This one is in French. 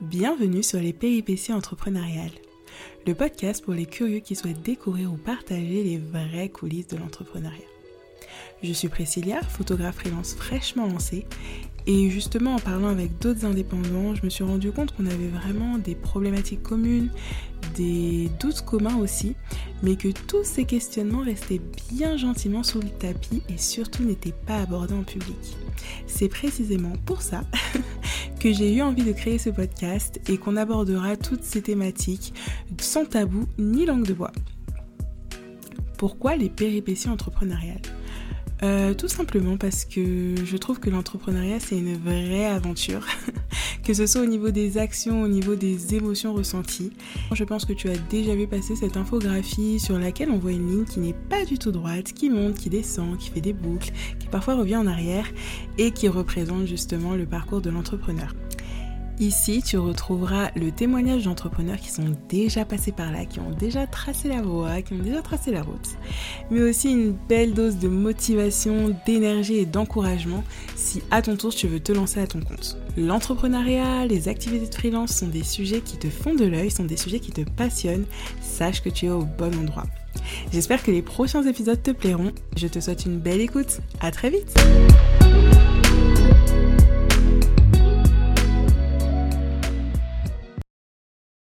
Bienvenue sur les péripéties entrepreneuriales, le podcast pour les curieux qui souhaitent découvrir ou partager les vraies coulisses de l'entrepreneuriat. Je suis Priscilla, photographe freelance fraîchement lancée, et justement en parlant avec d'autres indépendants, je me suis rendu compte qu'on avait vraiment des problématiques communes, des doutes communs aussi, mais que tous ces questionnements restaient bien gentiment sous le tapis et surtout n'étaient pas abordés en public. C'est précisément pour ça que j'ai eu envie de créer ce podcast et qu'on abordera toutes ces thématiques sans tabou ni langue de bois. Pourquoi les péripéties entrepreneuriales euh, tout simplement parce que je trouve que l'entrepreneuriat c'est une vraie aventure, que ce soit au niveau des actions, au niveau des émotions ressenties. Je pense que tu as déjà vu passer cette infographie sur laquelle on voit une ligne qui n'est pas du tout droite, qui monte, qui descend, qui fait des boucles, qui parfois revient en arrière et qui représente justement le parcours de l'entrepreneur. Ici, tu retrouveras le témoignage d'entrepreneurs qui sont déjà passés par là, qui ont déjà tracé la voie, qui ont déjà tracé la route, mais aussi une belle dose de motivation, d'énergie et d'encouragement si à ton tour tu veux te lancer à ton compte. L'entrepreneuriat, les activités de freelance sont des sujets qui te font de l'œil, sont des sujets qui te passionnent. Sache que tu es au bon endroit. J'espère que les prochains épisodes te plairont. Je te souhaite une belle écoute. À très vite.